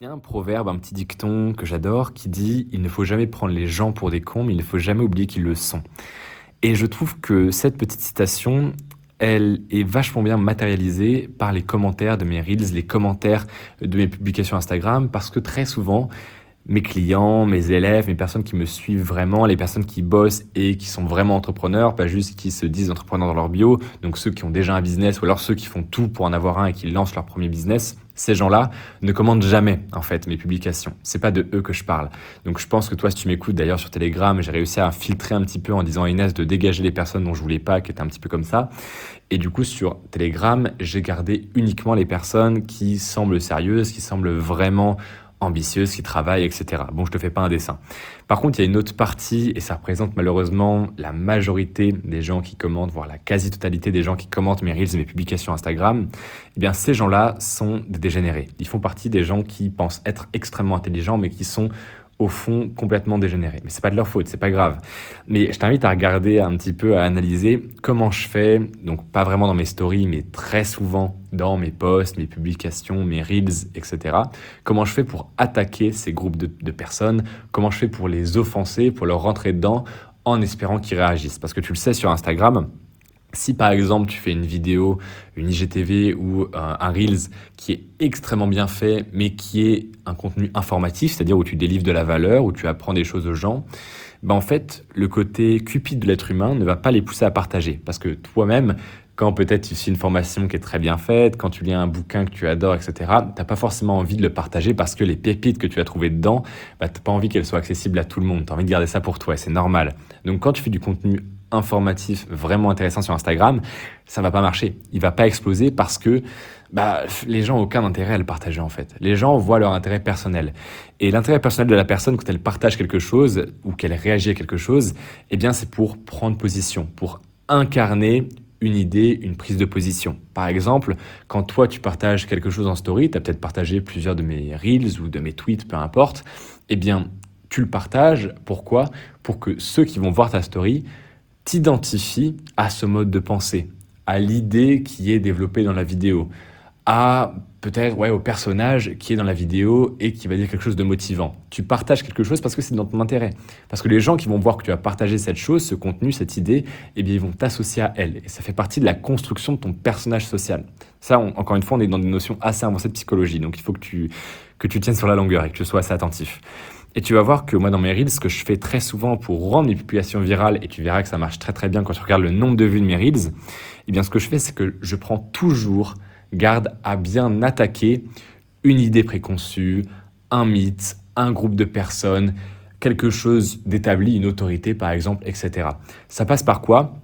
Il y a un proverbe, un petit dicton que j'adore qui dit Il ne faut jamais prendre les gens pour des cons, mais il ne faut jamais oublier qu'ils le sont. Et je trouve que cette petite citation, elle est vachement bien matérialisée par les commentaires de mes reels, les commentaires de mes publications Instagram, parce que très souvent, mes clients, mes élèves, mes personnes qui me suivent vraiment, les personnes qui bossent et qui sont vraiment entrepreneurs, pas juste qui se disent entrepreneurs dans leur bio, donc ceux qui ont déjà un business ou alors ceux qui font tout pour en avoir un et qui lancent leur premier business, ces gens-là ne commandent jamais en fait mes publications. C'est pas de eux que je parle. Donc je pense que toi, si tu m'écoutes d'ailleurs sur Telegram, j'ai réussi à filtrer un petit peu en disant à Inès de dégager les personnes dont je voulais pas, qui étaient un petit peu comme ça. Et du coup, sur Telegram, j'ai gardé uniquement les personnes qui semblent sérieuses, qui semblent vraiment ambitieuse, qui travaille, etc. Bon, je te fais pas un dessin. Par contre, il y a une autre partie, et ça représente malheureusement la majorité des gens qui commentent, voire la quasi-totalité des gens qui commentent mes reels et mes publications Instagram. Eh bien, ces gens-là sont des dégénérés. Ils font partie des gens qui pensent être extrêmement intelligents, mais qui sont au fond complètement dégénérés. Mais c'est pas de leur faute, c'est pas grave. Mais je t'invite à regarder un petit peu, à analyser comment je fais, donc pas vraiment dans mes stories, mais très souvent dans mes posts, mes publications, mes reels, etc. Comment je fais pour attaquer ces groupes de, de personnes, comment je fais pour les offenser, pour leur rentrer dedans en espérant qu'ils réagissent? Parce que tu le sais sur Instagram, si par exemple tu fais une vidéo, une IGTV ou euh, un, Reels qui est extrêmement bien fait, mais qui est un contenu informatif, c'est-à-dire où tu délivres de la valeur, où tu apprends des choses aux gens, ben en fait, le côté cupide de l'être humain ne va pas les pousser à partager. Parce que toi-même, quand peut-être tu suis une formation qui est très bien faite, quand tu lis un bouquin que tu adores, etc., tu n'as pas forcément envie de le partager parce que les pépites que tu as trouvées dedans, bah, tu n'as pas envie qu'elles soient accessibles à tout le monde. Tu as envie de garder ça pour toi c'est normal. Donc quand tu fais du contenu informatif vraiment intéressant sur Instagram, ça va pas marcher. Il va pas exploser parce que bah, les gens ont aucun intérêt à le partager en fait. Les gens voient leur intérêt personnel. Et l'intérêt personnel de la personne quand elle partage quelque chose ou qu'elle réagit à quelque chose, eh bien c'est pour prendre position, pour incarner une idée, une prise de position. Par exemple, quand toi tu partages quelque chose en story, tu as peut-être partagé plusieurs de mes reels ou de mes tweets, peu importe, eh bien tu le partages, pourquoi? Pour que ceux qui vont voir ta story t'identifie à ce mode de pensée, à l'idée qui est développée dans la vidéo, à peut-être ouais, au personnage qui est dans la vidéo et qui va dire quelque chose de motivant. Tu partages quelque chose parce que c'est dans ton intérêt. Parce que les gens qui vont voir que tu as partagé cette chose, ce contenu, cette idée, eh bien, ils vont t'associer à elle. Et ça fait partie de la construction de ton personnage social. Ça, encore une fois, on est dans des notions assez avancées de psychologie. Donc, il faut que tu, que tu tiennes sur la longueur et que tu sois assez attentif. Et tu vas voir que moi, dans mes reels, ce que je fais très souvent pour rendre mes publications virales, et tu verras que ça marche très très bien quand tu regardes le nombre de vues de mes reels, eh bien, ce que je fais, c'est que je prends toujours garde à bien attaquer une idée préconçue, un mythe, un groupe de personnes, quelque chose d'établi, une autorité par exemple, etc. Ça passe par quoi?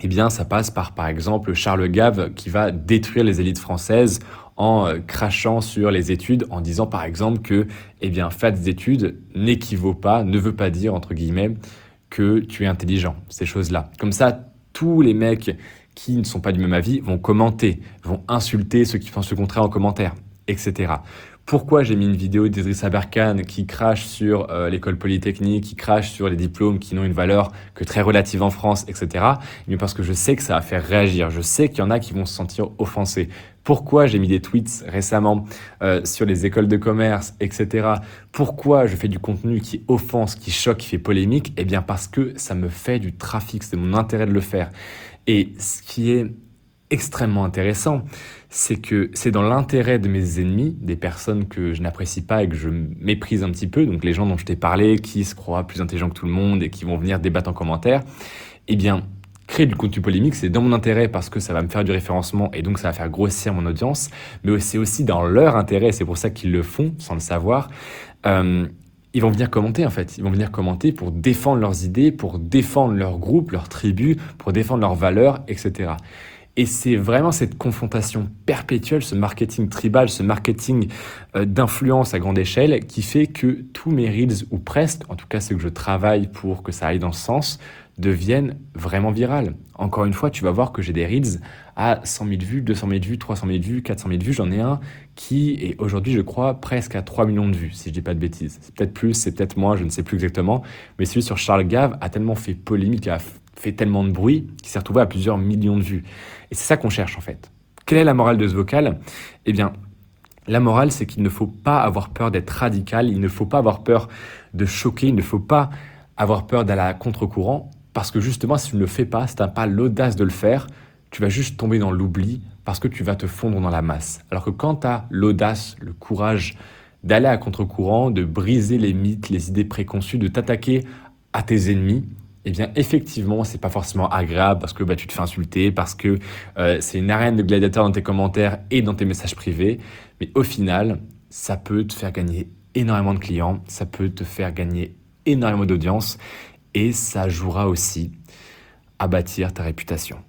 Eh bien, ça passe par, par exemple, Charles Gave qui va détruire les élites françaises en euh, crachant sur les études, en disant par exemple que eh bien, faire des études n'équivaut pas, ne veut pas dire, entre guillemets, que tu es intelligent, ces choses-là. Comme ça, tous les mecs qui ne sont pas du même avis vont commenter, vont insulter ceux qui pensent le contraire en commentaire, etc. Pourquoi j'ai mis une vidéo d'Idriss Aberkan qui crache sur euh, l'école polytechnique, qui crache sur les diplômes qui n'ont une valeur que très relative en France, etc. Mais parce que je sais que ça va faire réagir. Je sais qu'il y en a qui vont se sentir offensés. Pourquoi j'ai mis des tweets récemment euh, sur les écoles de commerce, etc. Pourquoi je fais du contenu qui offense, qui choque, qui fait polémique? Eh bien parce que ça me fait du trafic, c'est mon intérêt de le faire. Et ce qui est extrêmement intéressant, c'est que c'est dans l'intérêt de mes ennemis, des personnes que je n'apprécie pas et que je méprise un petit peu, donc les gens dont je t'ai parlé, qui se croient plus intelligents que tout le monde et qui vont venir débattre en commentaire, eh bien, créer du contenu polémique, c'est dans mon intérêt parce que ça va me faire du référencement et donc ça va faire grossir mon audience, mais c'est aussi dans leur intérêt, c'est pour ça qu'ils le font sans le savoir. Euh, ils vont venir commenter en fait. Ils vont venir commenter pour défendre leurs idées, pour défendre leur groupe, leur tribu, pour défendre leurs valeurs, etc. Et c'est vraiment cette confrontation perpétuelle, ce marketing tribal, ce marketing euh, d'influence à grande échelle qui fait que tous mes reels, ou presque, en tout cas ceux que je travaille pour que ça aille dans ce sens, deviennent vraiment virales. Encore une fois, tu vas voir que j'ai des reels à 100 000 vues, 200 000 vues, 300 000 vues, 400 000 vues. J'en ai un qui est aujourd'hui, je crois, presque à 3 millions de vues, si je dis pas de bêtises. C'est peut-être plus, c'est peut-être moins, je ne sais plus exactement. Mais celui sur Charles Gave a tellement fait polémique, a fait tellement de bruit qu'il s'est retrouvé à plusieurs millions de vues. Et c'est ça qu'on cherche en fait. Quelle est la morale de ce vocal? Eh bien, La morale, c'est qu'il ne faut pas avoir peur d'être radical, il ne faut pas avoir peur de choquer, il ne faut pas avoir peur d'aller à contre-courant, parce que justement, si tu ne le fais pas, si tu n'as pas l'audace de le faire, tu vas juste tomber dans l'oubli, parce que tu vas te fondre dans la masse. Alors que quand tu as l'audace, le courage d'aller à contre-courant, de briser les mythes, les idées préconçues, de t'attaquer à tes ennemis, eh bien effectivement, c'est pas forcément agréable parce que bah, tu te fais insulter, parce que euh, c'est une arène de gladiateurs dans tes commentaires et dans tes messages privés. Mais au final, ça peut te faire gagner énormément de clients, ça peut te faire gagner énormément d'audience et ça jouera aussi à bâtir ta réputation.